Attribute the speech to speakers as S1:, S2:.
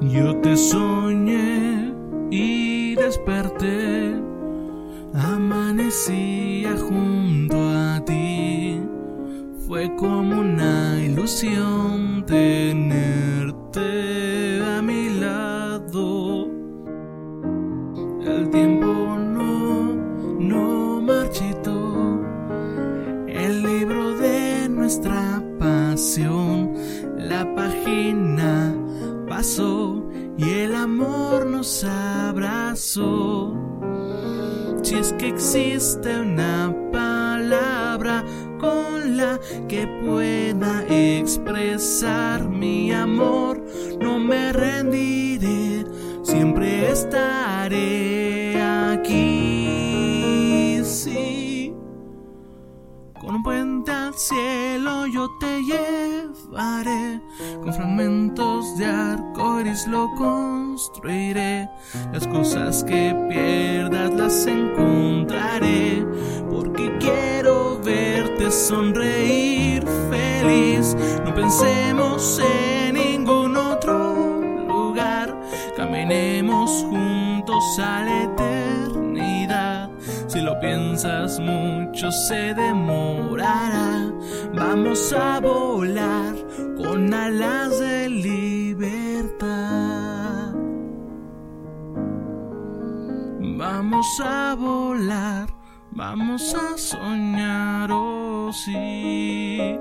S1: noche soñé y desperté, amanecía junto a ti. Fue como una ilusión tenerte a mi lado. El tiempo no, no. El libro de nuestra pasión, la página y el amor nos abrazó. Si es que existe una palabra con la que pueda expresar mi amor, no me rendiré, siempre estaré aquí. Sí, con un puente al cielo yo te llevaré, con fragmentos de lo construiré. Las cosas que pierdas las encontraré, porque quiero verte sonreír feliz. No pensemos en ningún otro lugar, caminemos juntos a la eternidad. Si lo piensas mucho se demorará. Vamos a volar con alas de. Vamos a volar, vamos a soñar, oh sí.